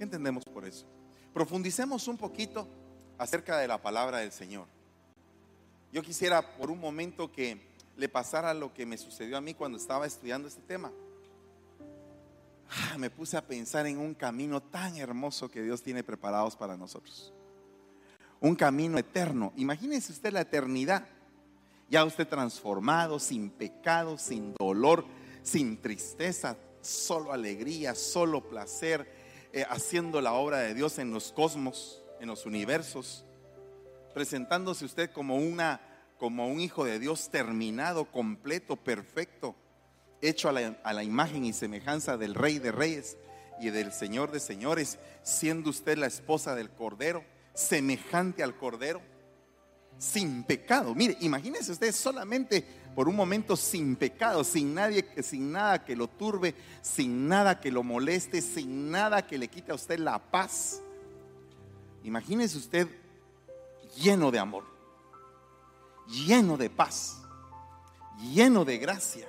¿Qué entendemos por eso? Profundicemos un poquito acerca de la palabra del Señor. Yo quisiera por un momento que le pasara lo que me sucedió a mí cuando estaba estudiando este tema. Ah, me puse a pensar en un camino tan hermoso que Dios tiene preparados para nosotros. Un camino eterno. Imagínese usted la eternidad. Ya usted transformado, sin pecado, sin dolor, sin tristeza, solo alegría, solo placer, eh, haciendo la obra de Dios en los cosmos, en los universos, presentándose usted como una como un hijo de Dios terminado, completo, perfecto, hecho a la, a la imagen y semejanza del Rey de Reyes y del Señor de Señores, siendo usted la esposa del Cordero, semejante al Cordero, sin pecado. Mire, imagínese usted solamente por un momento sin pecado, sin nadie, sin nada que lo turbe, sin nada que lo moleste, sin nada que le quite a usted la paz. Imagínese usted lleno de amor, lleno de paz, lleno de gracia,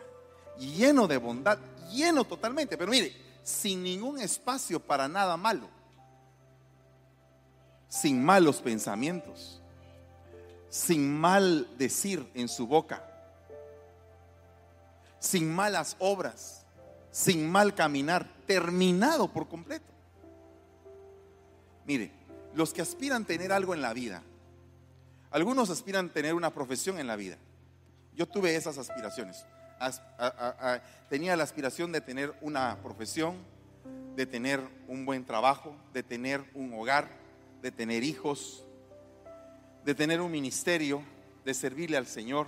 lleno de bondad, lleno totalmente, pero mire, sin ningún espacio para nada malo, sin malos pensamientos, sin mal decir en su boca, sin malas obras, sin mal caminar, terminado por completo. Mire, los que aspiran a tener algo en la vida, algunos aspiran a tener una profesión en la vida. Yo tuve esas aspiraciones. tenía la aspiración de tener una profesión, de tener un buen trabajo, de tener un hogar, de tener hijos, de tener un ministerio, de servirle al Señor.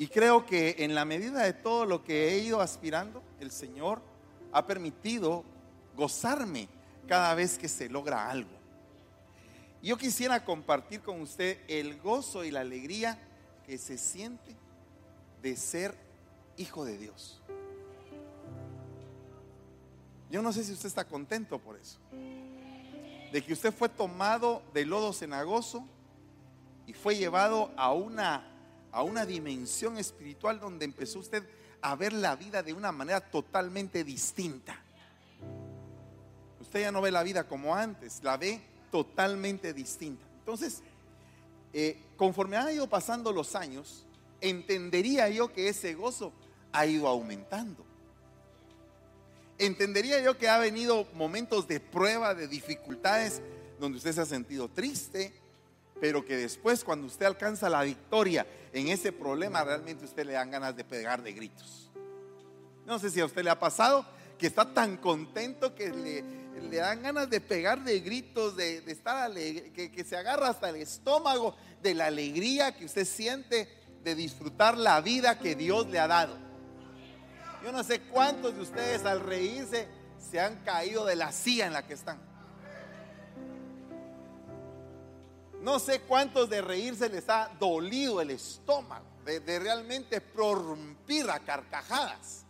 Y creo que en la medida de todo lo que he ido aspirando, el Señor ha permitido gozarme cada vez que se logra algo. Yo quisiera compartir con usted el gozo y la alegría que se siente de ser hijo de Dios. Yo no sé si usted está contento por eso. De que usted fue tomado de lodo cenagoso y fue llevado a una, a una dimensión espiritual donde empezó usted a ver la vida de una manera totalmente distinta. Usted ya no ve la vida como antes, la ve totalmente distinta. Entonces, eh, conforme ha ido pasando los años, entendería yo que ese gozo ha ido aumentando. Entendería yo que ha venido momentos de prueba, de dificultades, donde usted se ha sentido triste, pero que después cuando usted alcanza la victoria en ese problema, realmente usted le dan ganas de pegar de gritos. No sé si a usted le ha pasado que está tan contento que le, dan ganas de pegar de gritos, de, estar alegre, que se agarra hasta el estómago de la alegría que usted siente de disfrutar la vida que Dios le ha dado. Yo no sé cuántos de ustedes al reírse se han caído de la silla en la que están. No sé cuántos de reírse les ha dolido el estómago, de, realmente prorrumpir a carcajadas,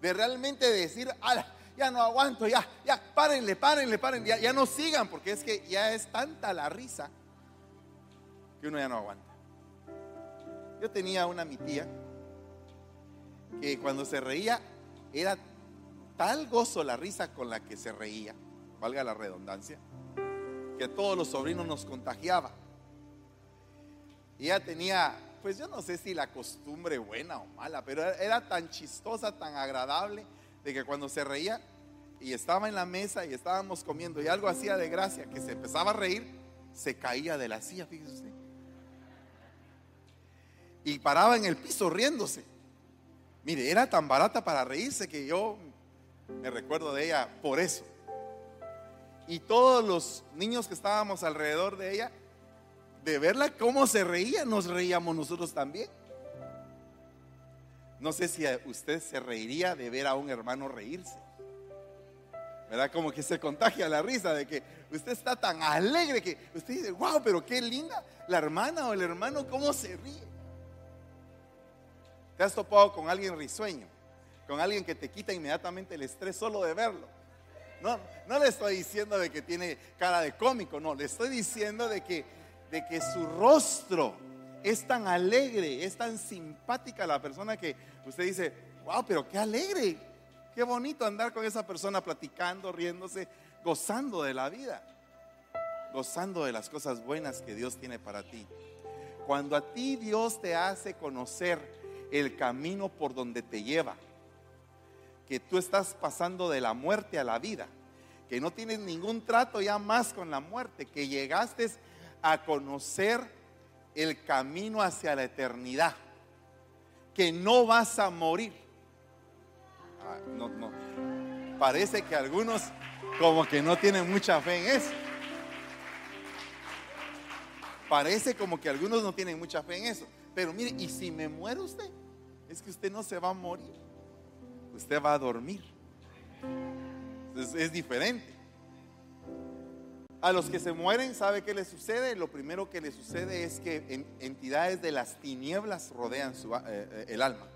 de realmente decir, ya no aguanto, ya, ya, párenle, párenle, párenle, ya no sigan, porque es que ya es tanta la risa que uno ya no aguanta. Yo tenía una mi tía que cuando se reía era tal gozo la risa con la que se reía, valga la redundancia, que todos los sobrinos nos contagiaba. Y ella tenía, pues yo no sé si la costumbre buena o mala, pero era tan chistosa, tan agradable de que cuando se reía y estaba en la mesa y estábamos comiendo y algo hacía de gracia, que se empezaba a reír, se caía de la silla, fíjese usted. Y paraba en el piso riéndose. Mire, era tan barata para reírse que yo me recuerdo de ella por eso. Y todos los niños que estábamos alrededor de ella, de verla cómo se reía, nos reíamos nosotros también. No sé si usted se reiría de ver a un hermano reírse. ¿Verdad? Como que se contagia la risa de que usted está tan alegre que usted dice, wow, pero qué linda la hermana o el hermano, cómo se ríe. ¿Te has topado con alguien risueño? Con alguien que te quita inmediatamente el estrés solo de verlo. No, no le estoy diciendo de que tiene cara de cómico, no, le estoy diciendo de que, de que su rostro es tan alegre, es tan simpática la persona que usted dice, wow, pero qué alegre. Qué bonito andar con esa persona platicando, riéndose, gozando de la vida, gozando de las cosas buenas que Dios tiene para ti. Cuando a ti Dios te hace conocer el camino por donde te lleva, que tú estás pasando de la muerte a la vida, que no tienes ningún trato ya más con la muerte, que llegaste a conocer el camino hacia la eternidad, que no vas a morir. Ah, no, no. Parece que algunos como que no tienen mucha fe en eso. Parece como que algunos no tienen mucha fe en eso. Pero mire, ¿y si me muere usted? Es que usted no se va a morir. Usted va a dormir. Es, diferente. A los que se mueren, ¿sabe qué les sucede? Lo primero que les sucede es que entidades de las tinieblas rodean su, eh, eh, el alma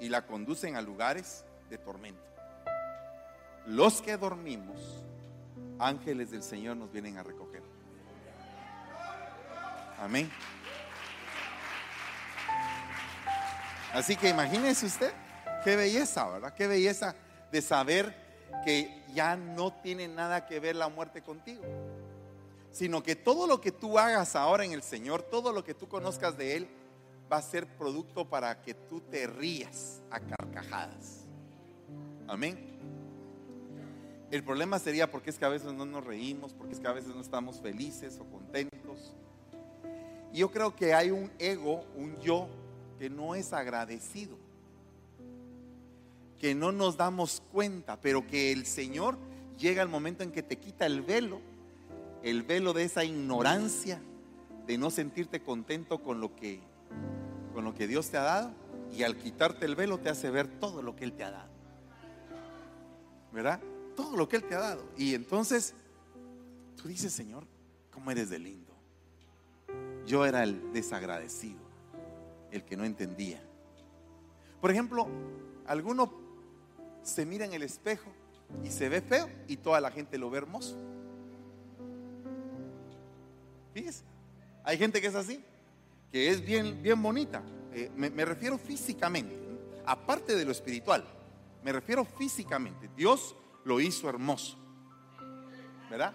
y la conducen a lugares de tormento. Los que dormimos, ángeles del Señor nos vienen a recoger. Amén. Así que imagínese usted, qué belleza, ¿verdad? Qué belleza de saber que ya no tiene nada que ver la muerte contigo, sino que todo lo que tú hagas ahora en el Señor, todo lo que tú conozcas de Él, va a ser producto para que tú te rías a carcajadas. Amén. El problema sería porque es que a veces no nos reímos, porque es que a veces no estamos felices o contentos. Y yo creo que hay un ego, un yo, que no es agradecido que no nos damos cuenta, pero que el Señor llega al momento en que te quita el velo, el velo de esa ignorancia, de no sentirte contento con lo que con lo que Dios te ha dado y al quitarte el velo te hace ver todo lo que él te ha dado. ¿Verdad? Todo lo que él te ha dado. Y entonces tú dices, "Señor, cómo eres de lindo." Yo era el desagradecido, el que no entendía. Por ejemplo, alguno se mira en el espejo y se ve feo y toda la gente lo ve hermoso. Fíjese, hay gente que es así, que es bien, bien bonita. Eh, me, refiero físicamente, aparte de lo espiritual, me refiero físicamente. Dios lo hizo hermoso, ¿verdad?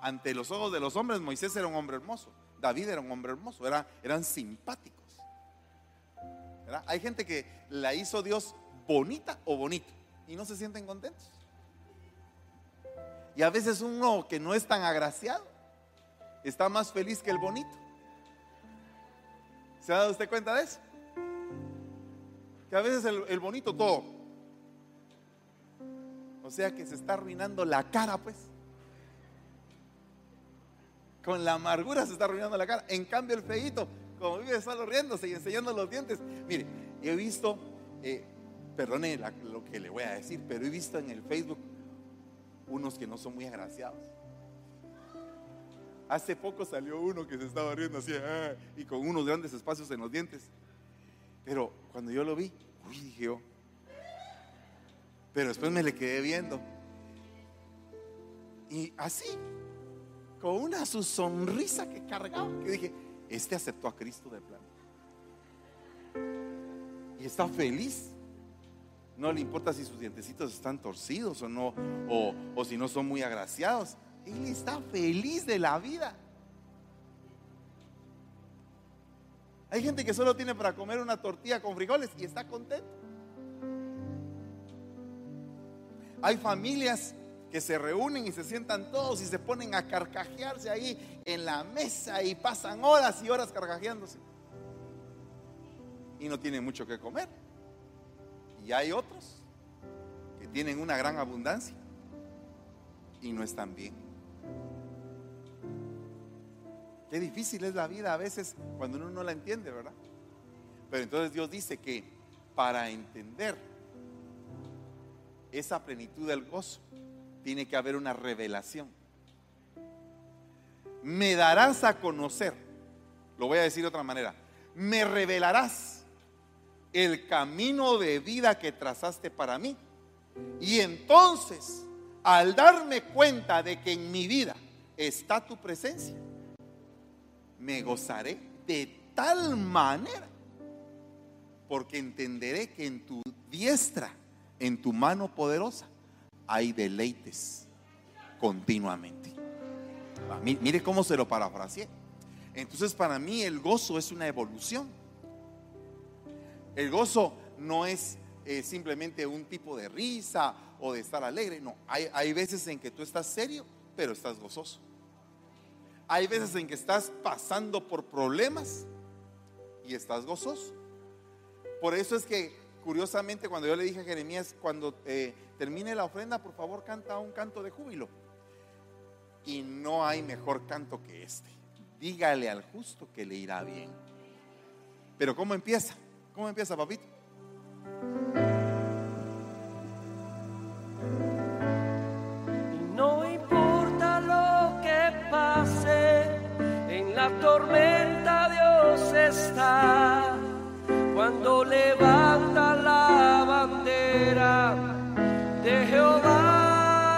Ante los ojos de los hombres, Moisés era un hombre hermoso, David era un hombre hermoso, era, eran simpáticos. ¿verdad? Hay gente que la hizo Dios bonita o bonito y no se sienten contentos. Y a veces uno que no es tan agraciado está más feliz que el bonito. ¿Se ha dado usted cuenta de eso? Que a veces el, bonito todo. O sea que se está arruinando la cara, pues. Con la amargura se está arruinando la cara. En cambio, el feito, como vive solo riéndose y enseñando los dientes. Mire, he visto eh, perdone lo que le voy a decir, pero he visto en el Facebook unos que no son muy agraciados. Hace poco salió uno que se estaba riendo así ah, y con unos grandes espacios en los dientes. Pero cuando yo lo vi, uy, dije yo. Pero después me le quedé viendo. Y así, con una su sonrisa que cargaba, que dije, este aceptó a Cristo de plano. Y está feliz. No le importa si sus dientecitos están torcidos o no, o, si no son muy agraciados. Él está feliz de la vida. Hay gente que solo tiene para comer una tortilla con frijoles y está contento. Hay familias que se reúnen y se sientan todos y se ponen a carcajearse ahí en la mesa y pasan horas y horas carcajeándose. Y no tienen mucho que comer. Y hay otros que tienen una gran abundancia y no están bien. Qué difícil es la vida a veces cuando uno no la entiende, ¿verdad? Pero entonces Dios dice que para entender esa plenitud del gozo, tiene que haber una revelación. Me darás a conocer, lo voy a decir de otra manera, me revelarás el camino de vida que trazaste para mí. Y entonces, al darme cuenta de que en mi vida está tu presencia, me gozaré de tal manera, porque entenderé que en tu diestra en tu mano poderosa hay deleites continuamente. Mire cómo se lo parafraseé. Entonces para mí el gozo es una evolución. El gozo no es eh, simplemente un tipo de risa o de estar alegre. No, hay, hay veces en que tú estás serio, pero estás gozoso. Hay veces en que estás pasando por problemas y estás gozoso. Por eso es que, curiosamente, cuando yo le dije a Jeremías, cuando eh, termine la ofrenda, por favor, canta un canto de júbilo. Y no hay mejor canto que este. Dígale al justo que le irá bien. Pero ¿cómo empieza? ¿Cómo empieza, papito? No importa lo que pase, en la tormenta Dios está. Cuando levanta la bandera de Jehová.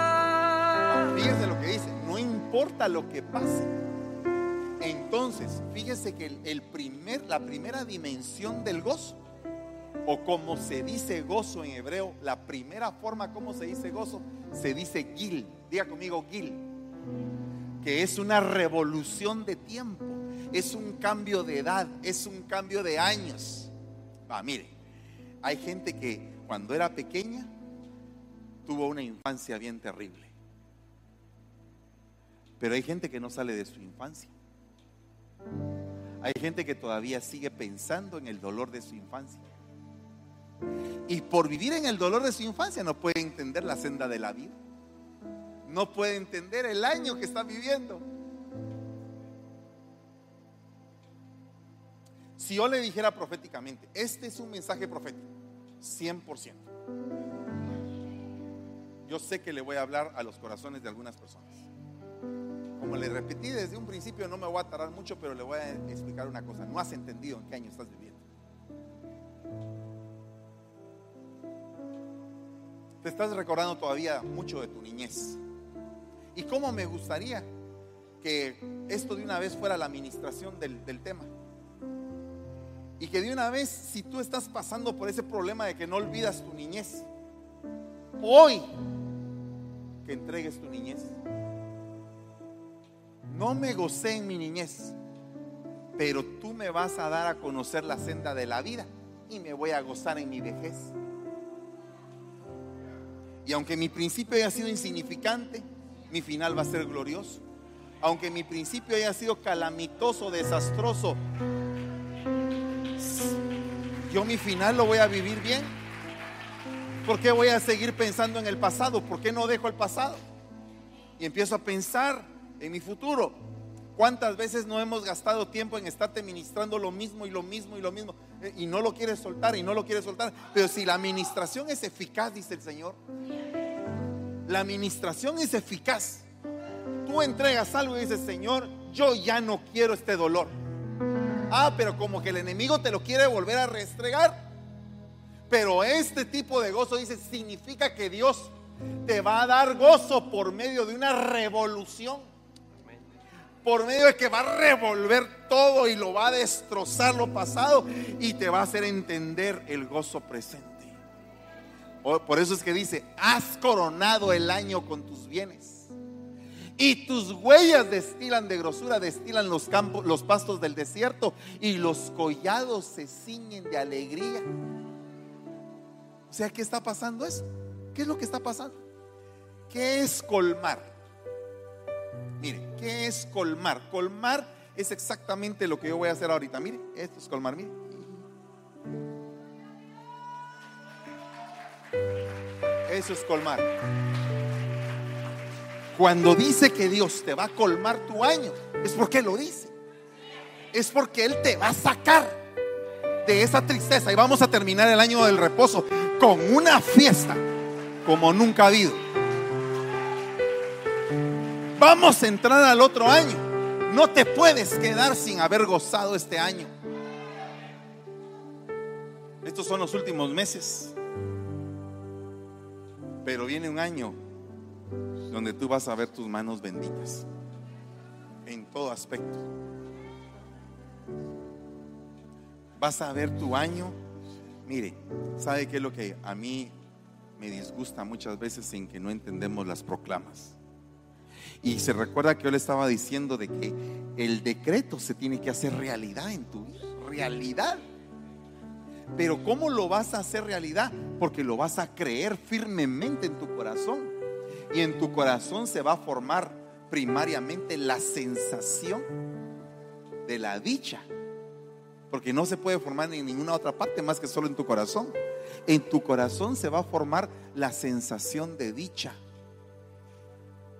Fíjese lo que dice, no importa lo que pase. Entonces, fíjese que la primera dimensión del gozo o como se dice gozo en hebreo, la primera forma como se dice gozo, se dice gil. Diga conmigo gil. Que es una revolución de tiempo, es un cambio de edad, es un cambio de años. Ah, mire, hay gente que cuando era pequeña tuvo una infancia bien terrible. Pero hay gente que no sale de su infancia. Hay gente que todavía sigue pensando en el dolor de su infancia. Y por vivir en el dolor de su infancia no puede entender la senda de la vida. No puede entender el año que está viviendo. Si yo le dijera proféticamente, este es un mensaje profético, 100%. Yo sé que le voy a hablar a los corazones de algunas personas. Como le repetí desde un principio, no me voy a tardar mucho, pero le voy a explicar una cosa. No has entendido en qué año estás viviendo. te estás recordando todavía mucho de tu niñez. Y cómo me gustaría que esto de una vez fuera la administración del, tema. Y que de una vez, si tú estás pasando por ese problema de que no olvidas tu niñez, hoy que entregues tu niñez. No me gocé en mi niñez, pero tú me vas a dar a conocer la senda de la vida y me voy a gozar en mi vejez. Y aunque mi principio haya sido insignificante, mi final va a ser glorioso. Aunque mi principio haya sido calamitoso, desastroso, yo mi final lo voy a vivir bien. ¿Por qué voy a seguir pensando en el pasado? ¿Por qué no dejo el pasado? Y empiezo a pensar en mi futuro. ¿Cuántas veces no hemos gastado tiempo en estarte ministrando lo mismo y lo mismo y lo mismo? Eh, y no lo quieres soltar y no lo quieres soltar. Pero si la administración es eficaz, dice el Señor, la administración es eficaz. Tú entregas algo y dices, Señor, yo ya no quiero este dolor. Ah, pero como que el enemigo te lo quiere volver a restregar. Pero este tipo de gozo, dice, significa que Dios te va a dar gozo por medio de una revolución por medio de que va a revolver todo y lo va a destrozar lo pasado y te va a hacer entender el gozo presente. Por eso es que dice, has coronado el año con tus bienes. Y tus huellas destilan de grosura, destilan los campos, los pastos del desierto y los collados se ciñen de alegría. O sea, ¿qué está pasando eso? ¿Qué es lo que está pasando? ¿Qué es colmar? Mire, ¿qué es colmar? Colmar es exactamente lo que yo voy a hacer ahorita. Mire, esto es colmar, mire. Eso es colmar. Cuando dice que Dios te va a colmar tu año, es porque lo dice. Es porque Él te va a sacar de esa tristeza. Y vamos a terminar el año del reposo con una fiesta como nunca ha habido. Vamos a entrar al otro año. No te puedes quedar sin haber gozado este año. Estos son los últimos meses. Pero viene un año donde tú vas a ver tus manos benditas en todo aspecto. Vas a ver tu año. Mire, ¿sabe qué es lo que a mí me disgusta muchas veces en que no entendemos las proclamas. Y se recuerda que yo le estaba diciendo de que el decreto se tiene que hacer realidad en tu vida. Realidad. Pero ¿cómo lo vas a hacer realidad? Porque lo vas a creer firmemente en tu corazón. Y en tu corazón se va a formar primariamente la sensación de la dicha. Porque no se puede formar en ninguna otra parte más que solo en tu corazón. En tu corazón se va a formar la sensación de dicha.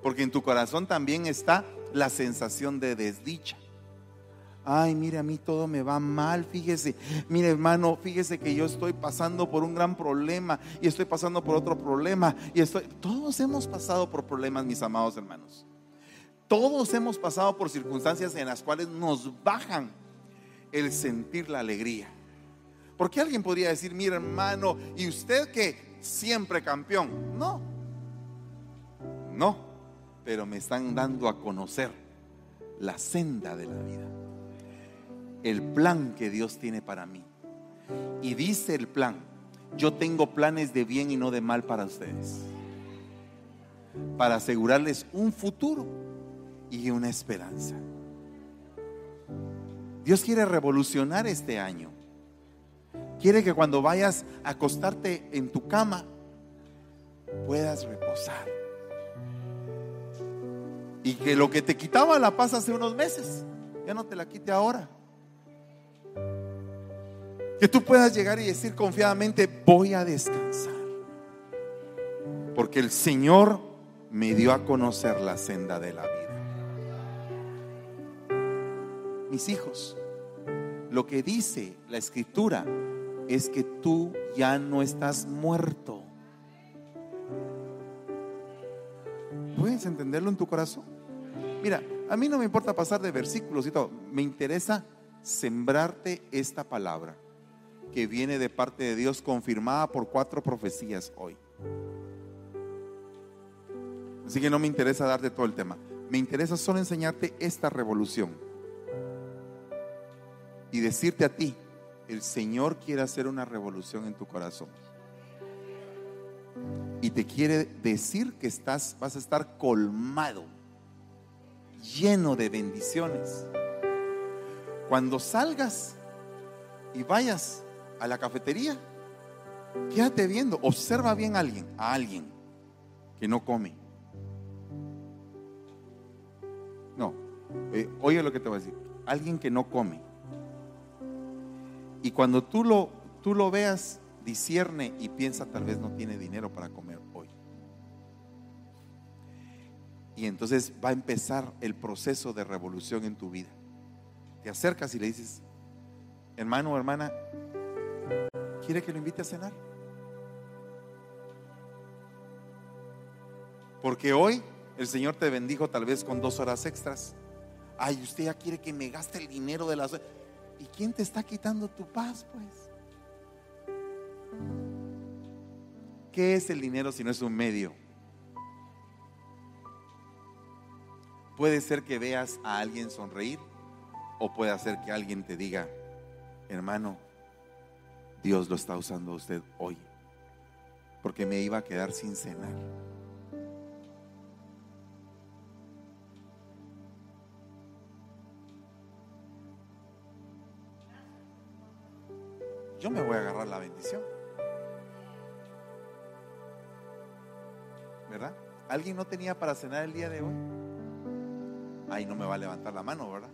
Porque en tu corazón también está la sensación de desdicha. Ay, mire, a mí todo me va mal, fíjese. Mire, hermano, fíjese que yo estoy pasando por un gran problema y estoy pasando por otro problema y todos hemos pasado por problemas, mis amados hermanos. Todos hemos pasado por circunstancias en las cuales nos bajan el sentir la alegría. Porque alguien podría decir, mire, hermano, ¿y usted que siempre campeón? No. No, pero me están dando a conocer la senda de la vida el plan que Dios tiene para mí. Y dice el plan, yo tengo planes de bien y no de mal para ustedes. Para asegurarles un futuro y una esperanza. Dios quiere revolucionar este año. Quiere que cuando vayas a acostarte en tu cama puedas reposar. Y que lo que te quitaba la paz hace unos meses, ya no te la quite ahora. Que tú puedas llegar y decir confiadamente, voy a descansar. Porque el Señor me dio a conocer la senda de la vida. Mis hijos, lo que dice la escritura es que tú ya no estás muerto. ¿Puedes entenderlo en tu corazón? Mira, a mí no me importa pasar de versículos y todo. Me interesa sembrarte esta palabra que viene de parte de Dios confirmada por cuatro profecías hoy. Así que no me interesa darte todo el tema. Me interesa solo enseñarte esta revolución. Y decirte a ti, el Señor quiere hacer una revolución en tu corazón. Y te quiere decir que estás, vas a estar colmado, lleno de bendiciones. Cuando salgas y vayas a la cafetería, quédate viendo, observa bien a alguien, a alguien que no come. No, eh, oye lo que te voy a decir, alguien que no come. Y cuando tú lo, tú lo veas, discierne y piensa tal vez no tiene dinero para comer Y entonces va a empezar el proceso de revolución en tu vida. Te acercas y le dices, hermano o hermana, ¿Quiere que lo invite a cenar? Porque hoy el Señor te bendijo tal vez con dos horas extras. Ay, usted ya quiere que me gaste el dinero de las... ¿Y quién te está quitando tu paz, pues? ¿Qué es el dinero si no es un medio? Puede ser que veas a alguien sonreír o puede ser que alguien te diga, hermano, Dios lo está usando a usted hoy. Porque me iba a quedar sin cenar. Yo me voy a agarrar la bendición. ¿Verdad? ¿Alguien no tenía para cenar el día de hoy? Ahí no me va a levantar la mano, ¿verdad?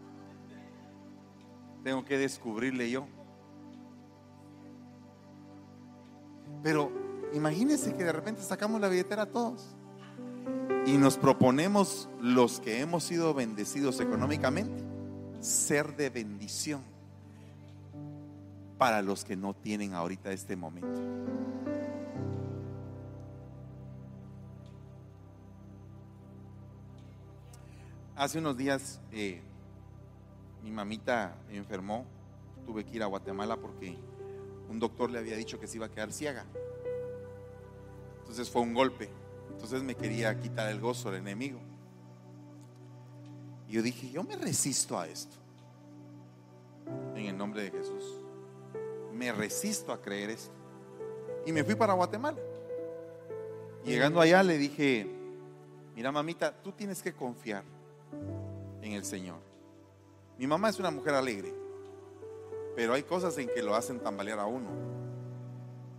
Tengo que descubrirle yo. Pero imagínense que de repente sacamos la billetera a todos y nos proponemos los que hemos sido bendecidos económicamente ser de bendición para los que no tienen ahorita este momento. Hace unos días eh, mi mamita enfermó, tuve que ir a Guatemala porque un doctor le había dicho que se iba a quedar ciega. Entonces fue un golpe. Entonces me quería quitar el gozo del enemigo. Y yo dije, yo me resisto a esto. En el nombre de Jesús. Me resisto a creer esto. Y me fui para Guatemala. Llegando allá le dije, mira mamita, tú tienes que confiar en el Señor. Mi mamá es una mujer alegre, pero hay cosas en que lo hacen tambalear a uno.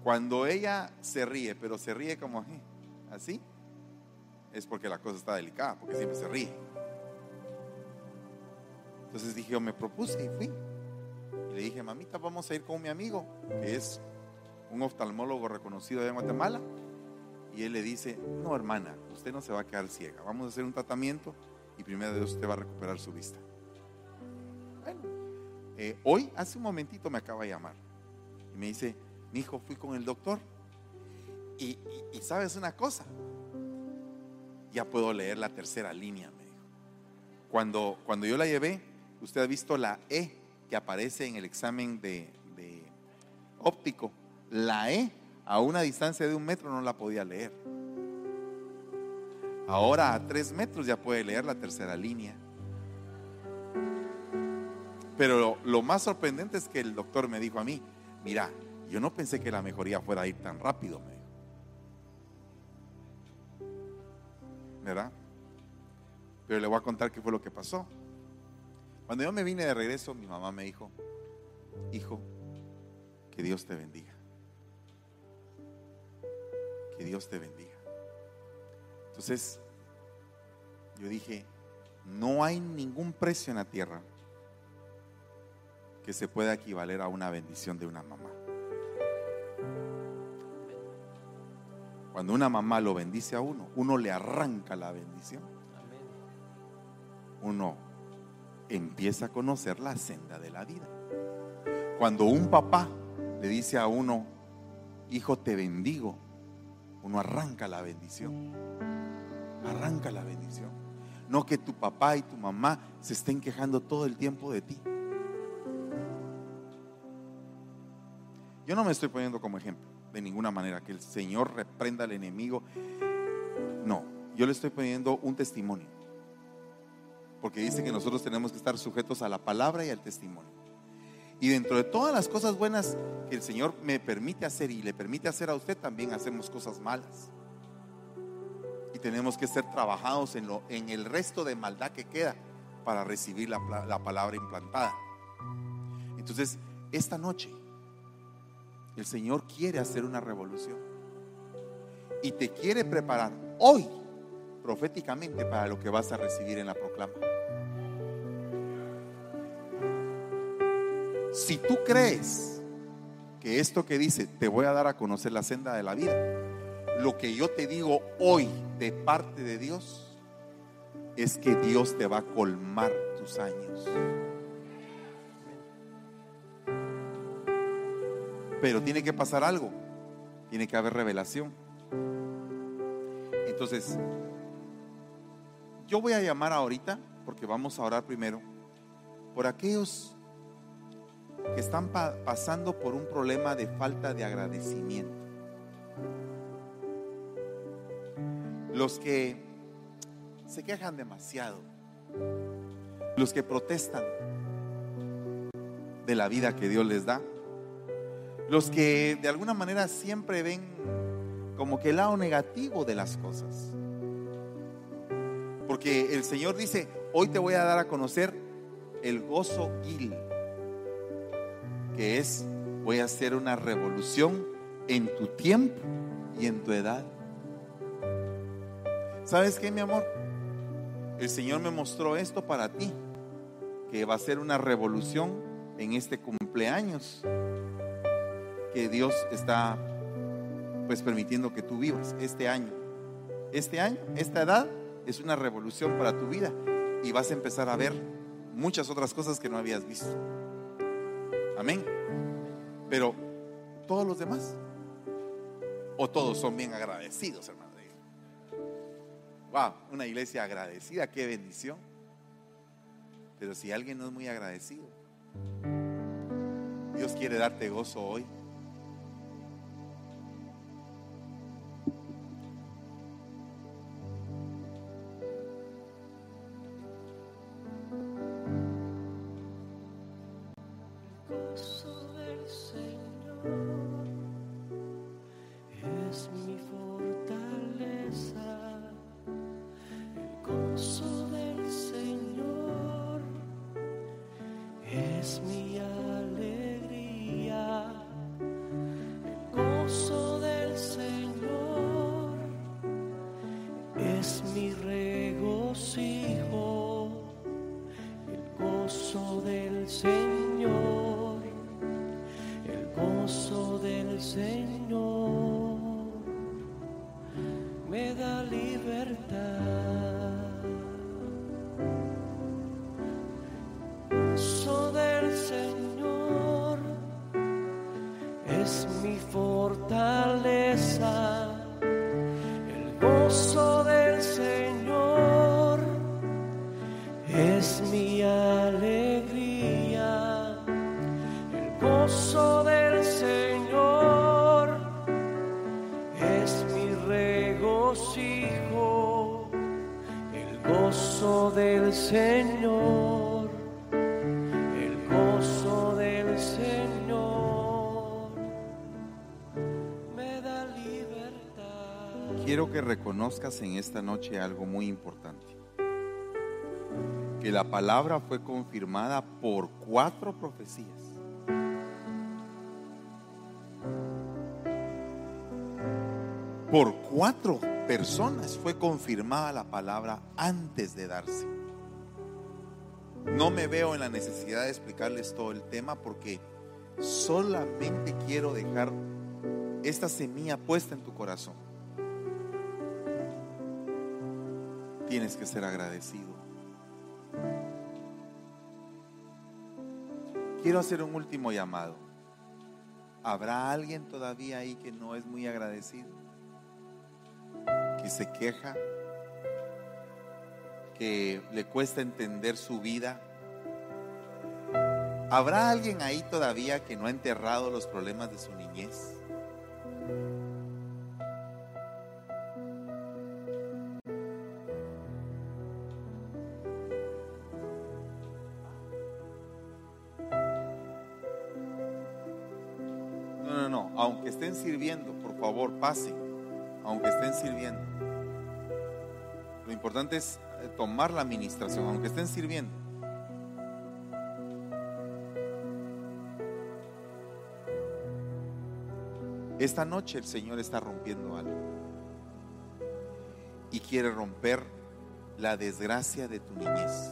Cuando ella se ríe, pero se ríe como así, es porque la cosa está delicada, porque siempre se ríe. Entonces dije, yo me propuse y fui. Y le dije, mamita, vamos a ir con mi amigo, que es un oftalmólogo reconocido de Guatemala. Y él le dice, no hermana, usted no se va a quedar ciega, vamos a hacer un tratamiento y primero Dios usted va a recuperar su vista. Bueno, eh, hoy, hace un momentito me acaba de llamar y me dice, mi hijo, fui con el doctor y, sabes una cosa, ya puedo leer la tercera línea, me dijo. Cuando, cuando yo la llevé, usted ha visto la E que aparece en el examen de óptico. La E a una distancia de un metro no la podía leer. Ahora a tres metros ya puede leer la tercera línea. Pero lo, más sorprendente es que el doctor me dijo a mí, mira, yo no pensé que la mejoría fuera a ir tan rápido, me dijo. ¿Verdad? Pero le voy a contar qué fue lo que pasó. Cuando yo me vine de regreso, mi mamá me dijo, hijo, que Dios te bendiga. Que Dios te bendiga. Entonces, yo dije, no hay ningún precio en la tierra que se pueda equivaler a una bendición de una mamá. Cuando una mamá lo bendice a uno, uno le arranca la bendición. Uno empieza a conocer la senda de la vida. Cuando un papá le dice a uno, hijo, te bendigo, uno arranca la bendición. Arranca la bendición. No que tu papá y tu mamá se estén quejando todo el tiempo de ti. Yo no me estoy poniendo como ejemplo de ninguna manera, que el Señor reprenda al enemigo. No, yo le estoy poniendo un testimonio porque dice que nosotros tenemos que estar sujetos a la palabra y al testimonio. Y dentro de todas las cosas buenas que el Señor me permite hacer y le permite hacer a usted, también hacemos cosas malas. Tenemos que ser trabajados en, lo, en el resto de maldad que queda para recibir la, la palabra implantada. Entonces, esta noche, el Señor quiere hacer una revolución. Y te quiere preparar hoy proféticamente para lo que vas a recibir en la proclama. Si tú crees que esto que dice, te voy a dar a conocer la senda de la vida, lo que yo te digo hoy de parte de Dios es que Dios te va a colmar tus años. Pero tiene que pasar algo, tiene que haber revelación. Entonces, yo voy a llamar ahorita, porque vamos a orar primero, por aquellos que están pasando por un problema de falta de agradecimiento. Los que se quejan demasiado. Los que protestan de la vida que Dios les da. Los que de alguna manera siempre ven como que el lado negativo de las cosas. Porque el Señor dice, hoy te voy a dar a conocer el gozo Gil que es, voy a hacer una revolución en tu tiempo y en tu edad. ¿Sabes qué, mi amor? El Señor me mostró esto para ti, que va a ser una revolución en este cumpleaños que Dios está pues permitiendo que tú vivas este año. Este año, esta edad es una revolución para tu vida y vas a empezar a ver muchas otras cosas que no habías visto. Amén. Pero todos los demás, o todos son bien agradecidos, hermano. Wow, una iglesia agradecida, qué bendición. Pero si alguien no es muy agradecido, Dios quiere darte gozo hoy. En esta noche algo muy importante. Que la palabra fue confirmada por cuatro profecías. Por cuatro personas fue confirmada la palabra antes de darse. No me veo en la necesidad de explicarles todo el tema porque solamente quiero dejar esta semilla puesta en tu corazón. Tienes que ser agradecido. Quiero hacer un último llamado. ¿Habrá alguien todavía ahí que no es muy agradecido? Que se queja, que le cuesta entender su vida. ¿Habrá alguien ahí todavía que no ha enterrado los problemas de su niñez? Favor, pasen. Aunque estén sirviendo. Lo importante es eh, tomar la administración, aunque estén sirviendo. Esta noche el Señor está rompiendo algo. Y quiere romper la desgracia de tu niñez.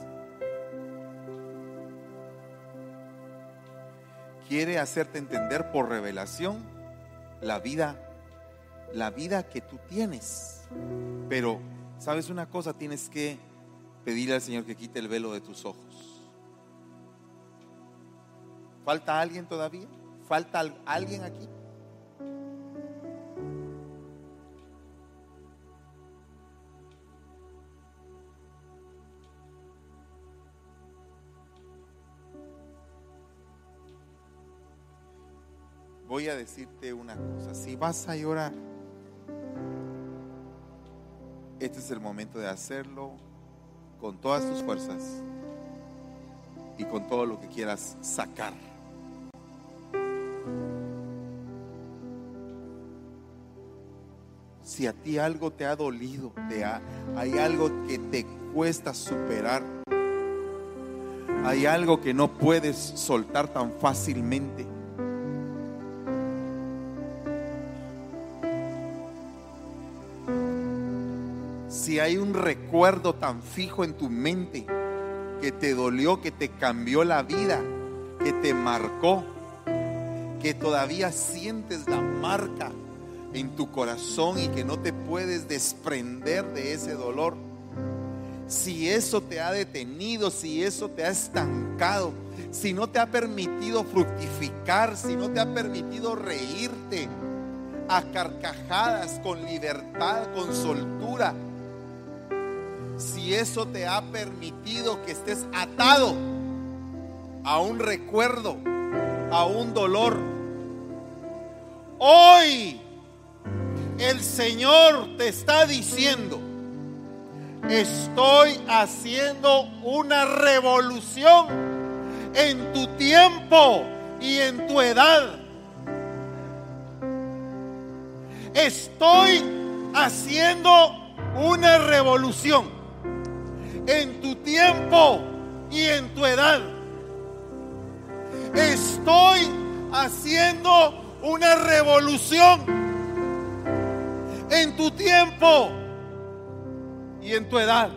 Quiere hacerte entender por revelación la vida, la vida que tú tienes. Pero, ¿sabes una cosa? Tienes que pedirle al Señor que quite el velo de tus ojos. ¿Falta alguien todavía? ¿Falta al- alguien aquí? Voy a decirte una cosa. Si vas a llorar, este es el momento de hacerlo con todas tus fuerzas y con todo lo que quieras sacar. Si a ti algo te ha dolido, te ha- hay algo que te cuesta superar, hay algo que no puedes soltar tan fácilmente. Hay un recuerdo tan fijo en tu mente que te dolió, que te cambió la vida, que te marcó, que todavía sientes la marca en tu corazón y que no te puedes desprender de ese dolor. Si eso te ha detenido, si eso te ha estancado, si no te ha permitido fructificar, si no te ha permitido reírte a carcajadas, con libertad, con soltura, si eso te ha permitido que estés atado a un recuerdo, a un dolor, hoy el Señor te está diciendo, estoy haciendo una revolución en tu tiempo y en tu edad. Estoy haciendo una revolución en tu tiempo y en tu edad. Estoy haciendo una revolución en tu tiempo y en tu edad.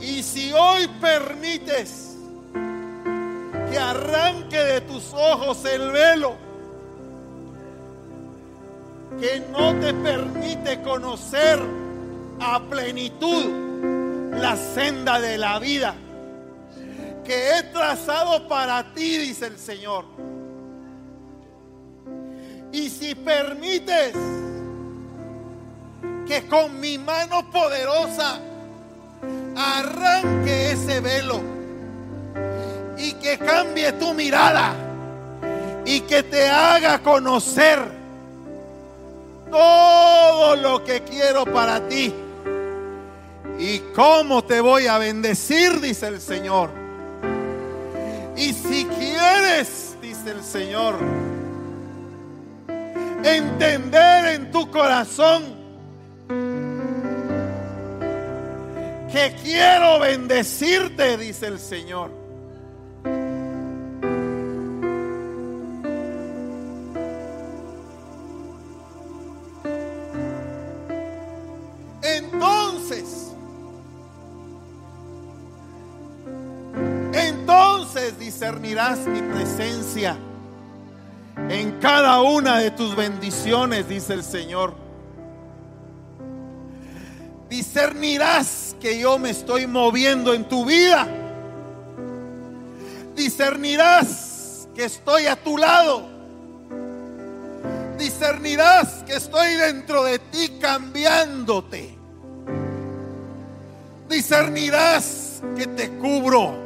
Y si hoy permites que arranque de tus ojos el velo que no te permite conocer a plenitud la senda de la vida que he trazado para ti, dice el Señor. Y si permites que con mi mano poderosa arranque ese velo y que cambie tu mirada y que te haga conocer todo lo que quiero para ti y cómo te voy a bendecir, dice el Señor. Y si quieres, dice el Señor, entender en tu corazón que quiero bendecirte, dice el Señor. Discernirás mi presencia en cada una de tus bendiciones, dice el Señor. Discernirás que yo me estoy moviendo en tu vida. Discernirás que estoy a tu lado. Discernirás que estoy dentro de ti cambiándote. Discernirás que te cubro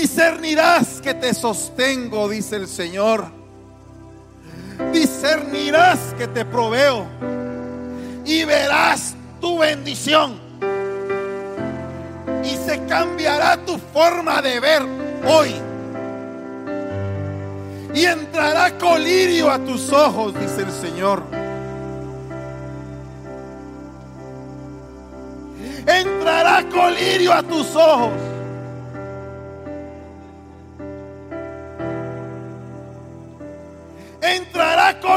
Discernirás que te sostengo, dice el Señor. Discernirás que te proveo. Y verás tu bendición. Y se cambiará tu forma de ver hoy. Y entrará colirio a tus ojos, dice el Señor. Entrará colirio a tus ojos.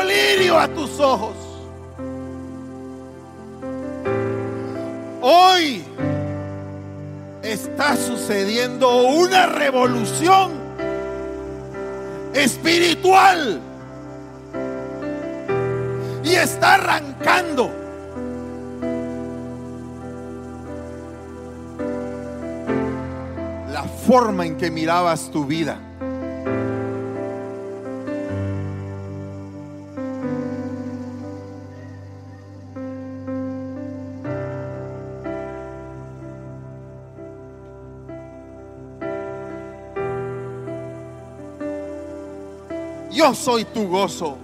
A tus ojos. Hoy está sucediendo una revolución espiritual y está arrancando. La forma en que mirabas tu vida. Yo soy tu gozo.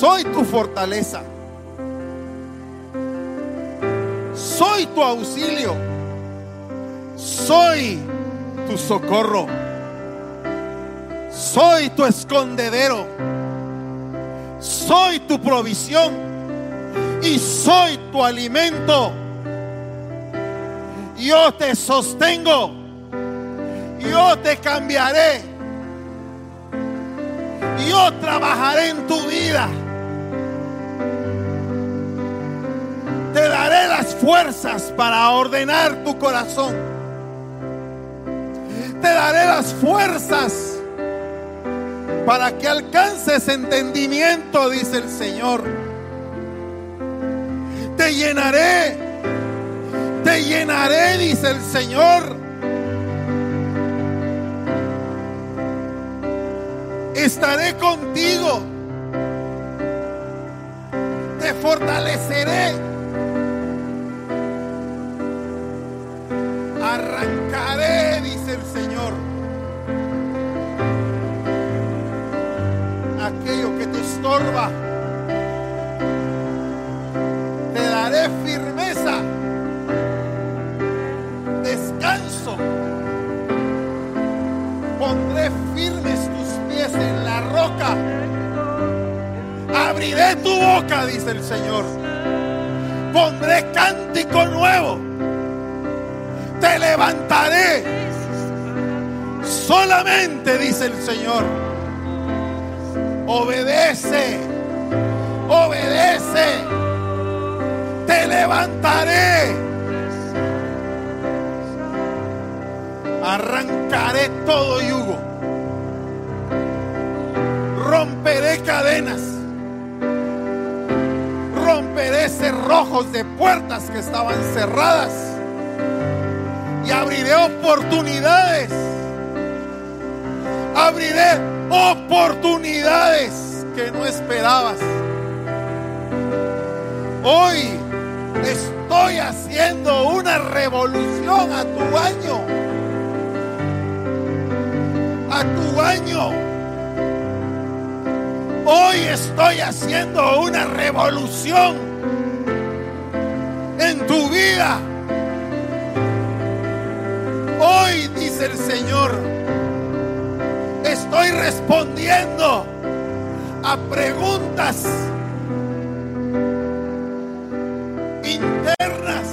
Soy tu fortaleza. Soy tu auxilio. Soy tu socorro. Soy tu escondedero. Soy tu provisión. Y soy tu alimento. Yo te sostengo. Yo te cambiaré yo trabajaré en tu vida. Te daré las fuerzas para ordenar tu corazón. Te daré las fuerzas para que alcances entendimiento, dice el Señor. Te llenaré, te llenaré, dice el Señor estaré contigo. Te fortaleceré. Arrancaré, dice el Señor. Aquello que te estorba. Te daré firmeza. Descanso. Pondré la Abriré tu boca, dice el Señor. Pondré cántico nuevo. Te levantaré. Solamente, dice el Señor. Obedece, obedece. Te levantaré. Arrancaré todo yugo. Romperé cadenas. Romperé cerrojos de puertas que estaban cerradas. Y abriré oportunidades. Abriré oportunidades que no esperabas. Hoy estoy haciendo una revolución a tu año. A tu año. Hoy estoy haciendo una revolución en tu vida. Hoy, dice el Señor, estoy respondiendo a preguntas internas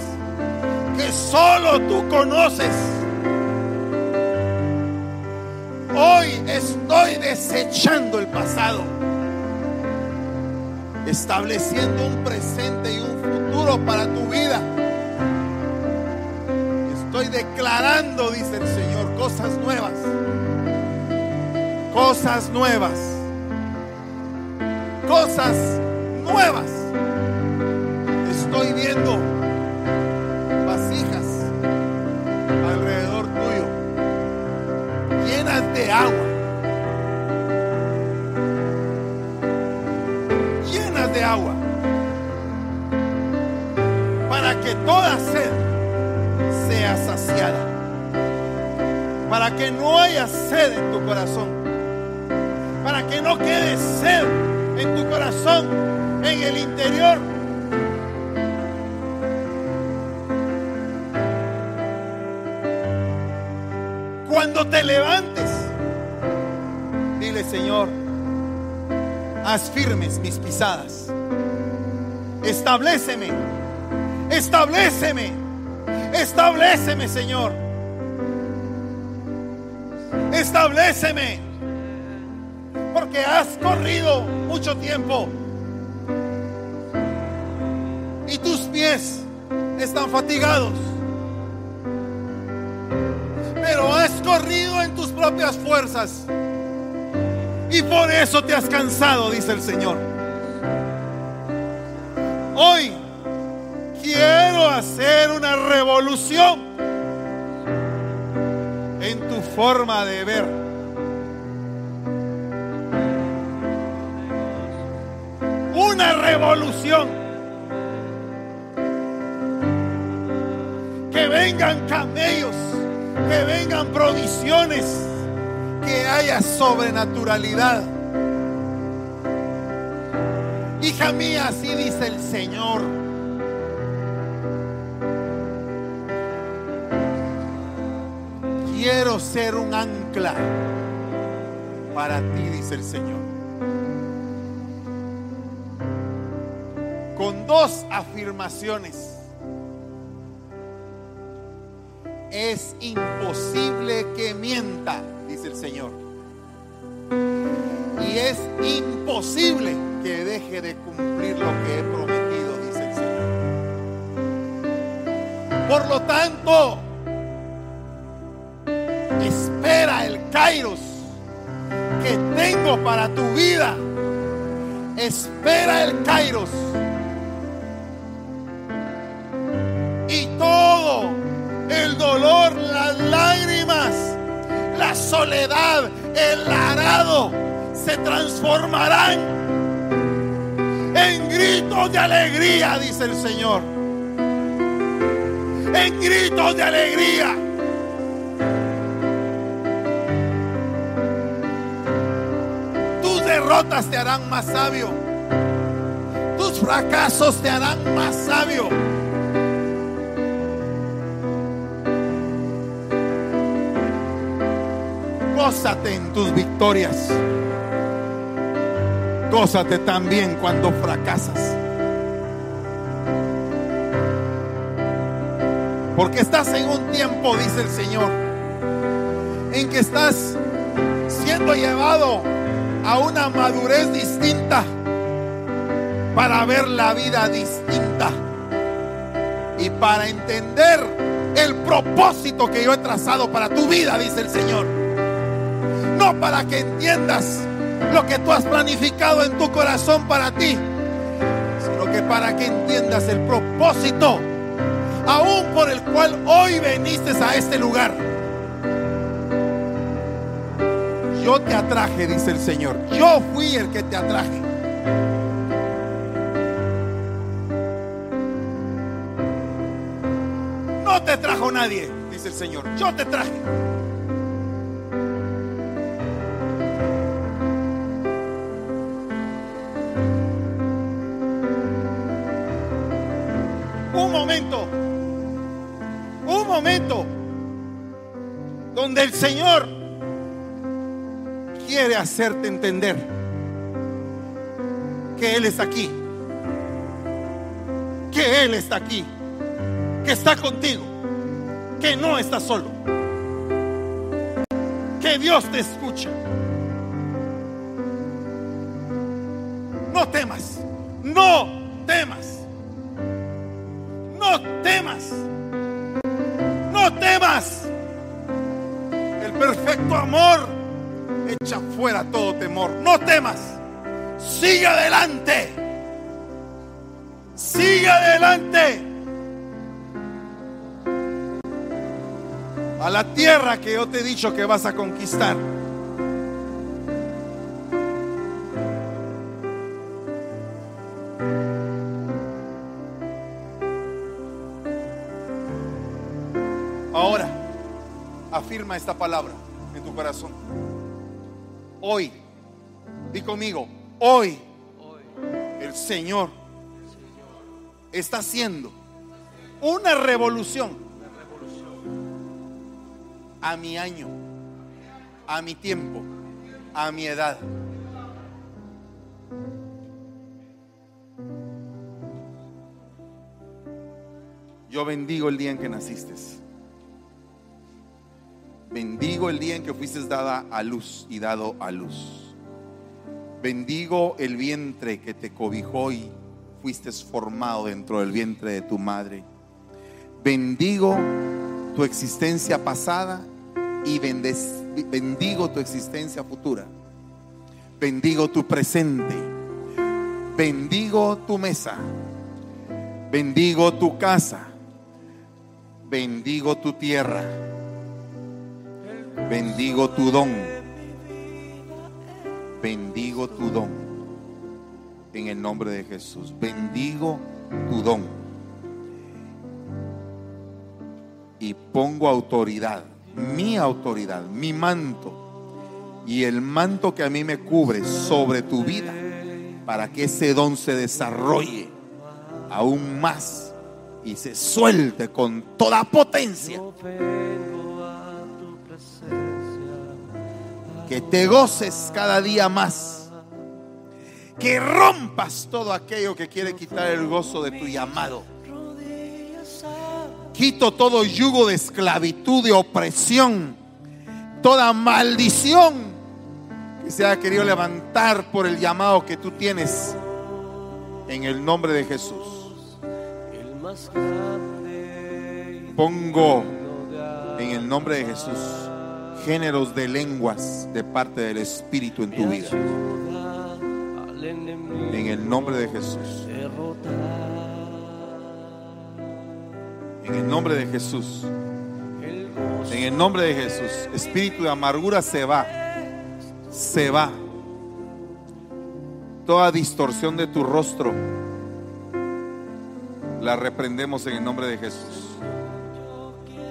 que solo tú conoces. Hoy estoy desechando el pasado, estableciendo un presente y un futuro para tu vida. Estoy declarando, dice el Señor, cosas nuevas. Cosas nuevas. Cosas nuevas. Estoy viendo toda sed sea saciada. Para que no haya sed en tu corazón. Para que no quede sed en tu corazón, en el interior. Cuando te levantes, dile Señor, haz firmes mis pisadas. Estableceme, estableceme, estableceme Señor. Estableceme. Porque has corrido mucho tiempo. Y tus pies están fatigados. Pero has corrido en tus propias fuerzas. Y por eso te has cansado, dice el Señor. Hoy hacer una revolución en tu forma de ver. Una revolución. Que vengan camellos, que vengan provisiones, que haya sobrenaturalidad. Hija mía, así dice el Señor. Quiero ser un ancla para ti, dice el Señor. Con dos afirmaciones. Es imposible que mienta, dice el Señor. Y es imposible que deje de cumplir lo que he prometido, dice el Señor. Por lo tanto, Que tengo para tu vida. Espera el Kairos. Y todo el dolor, las lágrimas, la soledad, el arado se transformarán en gritos de alegría, dice el Señor. En gritos de alegría. Derrotas te harán más sabio. Tus fracasos te harán más sabio. Gózate en tus victorias. Gózate también cuando fracasas. Porque estás en un tiempo, dice el Señor, en que estás siendo llevado a una madurez distinta para ver la vida distinta y para entender el propósito que yo he trazado para tu vida, dice el Señor. No para que entiendas lo que tú has planificado en tu corazón para ti, sino que para que entiendas el propósito, aún por el cual hoy veniste a este lugar. Yo te atraje, dice el Señor. Yo fui el que te atraje. No te trajo nadie, dice el Señor. Yo te traje. Un momento, un momento donde el Señor quiere hacerte entender que Él está aquí, que Él está aquí, que está contigo, que no estás solo, que Dios te escucha. No temas, no temas, no temas, no temas. El perfecto amor echa fuera todo temor. No temas. Sigue adelante. Sigue adelante. A la tierra que yo te he dicho que vas a conquistar. Ahora, afirma esta palabra en tu corazón. Hoy, di conmigo, hoy el Señor está haciendo una revolución a mi año, a mi tiempo, a mi edad. Yo bendigo el día en que naciste. Bendigo el día en que fuiste dada a luz y dado a luz. Bendigo el vientre que te cobijó y fuiste formado dentro del vientre de tu madre. Bendigo tu existencia pasada y bendigo tu existencia futura. Bendigo tu presente. Bendigo tu mesa. Bendigo tu casa. Bendigo tu tierra. Bendigo tu don. Bendigo tu don. En el nombre de Jesús. Bendigo tu don. Y pongo autoridad. Mi autoridad. Mi manto. Y el manto que a mí me cubre sobre tu vida. Para que ese don se desarrolle aún más. Y se suelte con toda potencia. Que te goces cada día más, que rompas todo aquello que quiere quitar el gozo de tu llamado. Quito todo yugo de esclavitud, de opresión, toda maldición que se haya querido levantar por el llamado que tú tienes en el nombre de Jesús. Pongo en el nombre de Jesús géneros de lenguas de parte del Espíritu en tu vida. En el nombre de Jesús. En el nombre de Jesús. En el nombre de Jesús. Espíritu de amargura se va. Se va. Toda distorsión de tu rostro la reprendemos en el nombre de Jesús.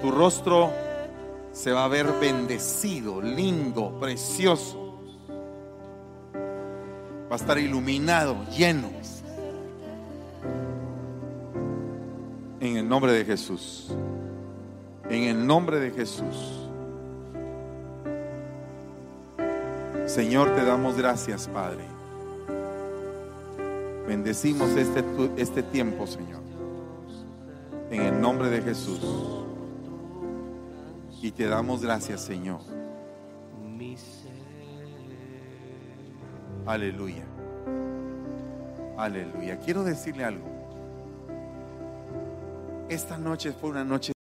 Tu rostro se va a ver bendecido, lindo, precioso. Va a estar iluminado, lleno. En el nombre de Jesús. En el nombre de Jesús. Señor, te damos gracias, Padre. Bendecimos este, este tiempo, Señor. En el nombre de Jesús. Y te damos gracias, Señor. Aleluya. Aleluya. Quiero decirle algo. Esta noche fue una noche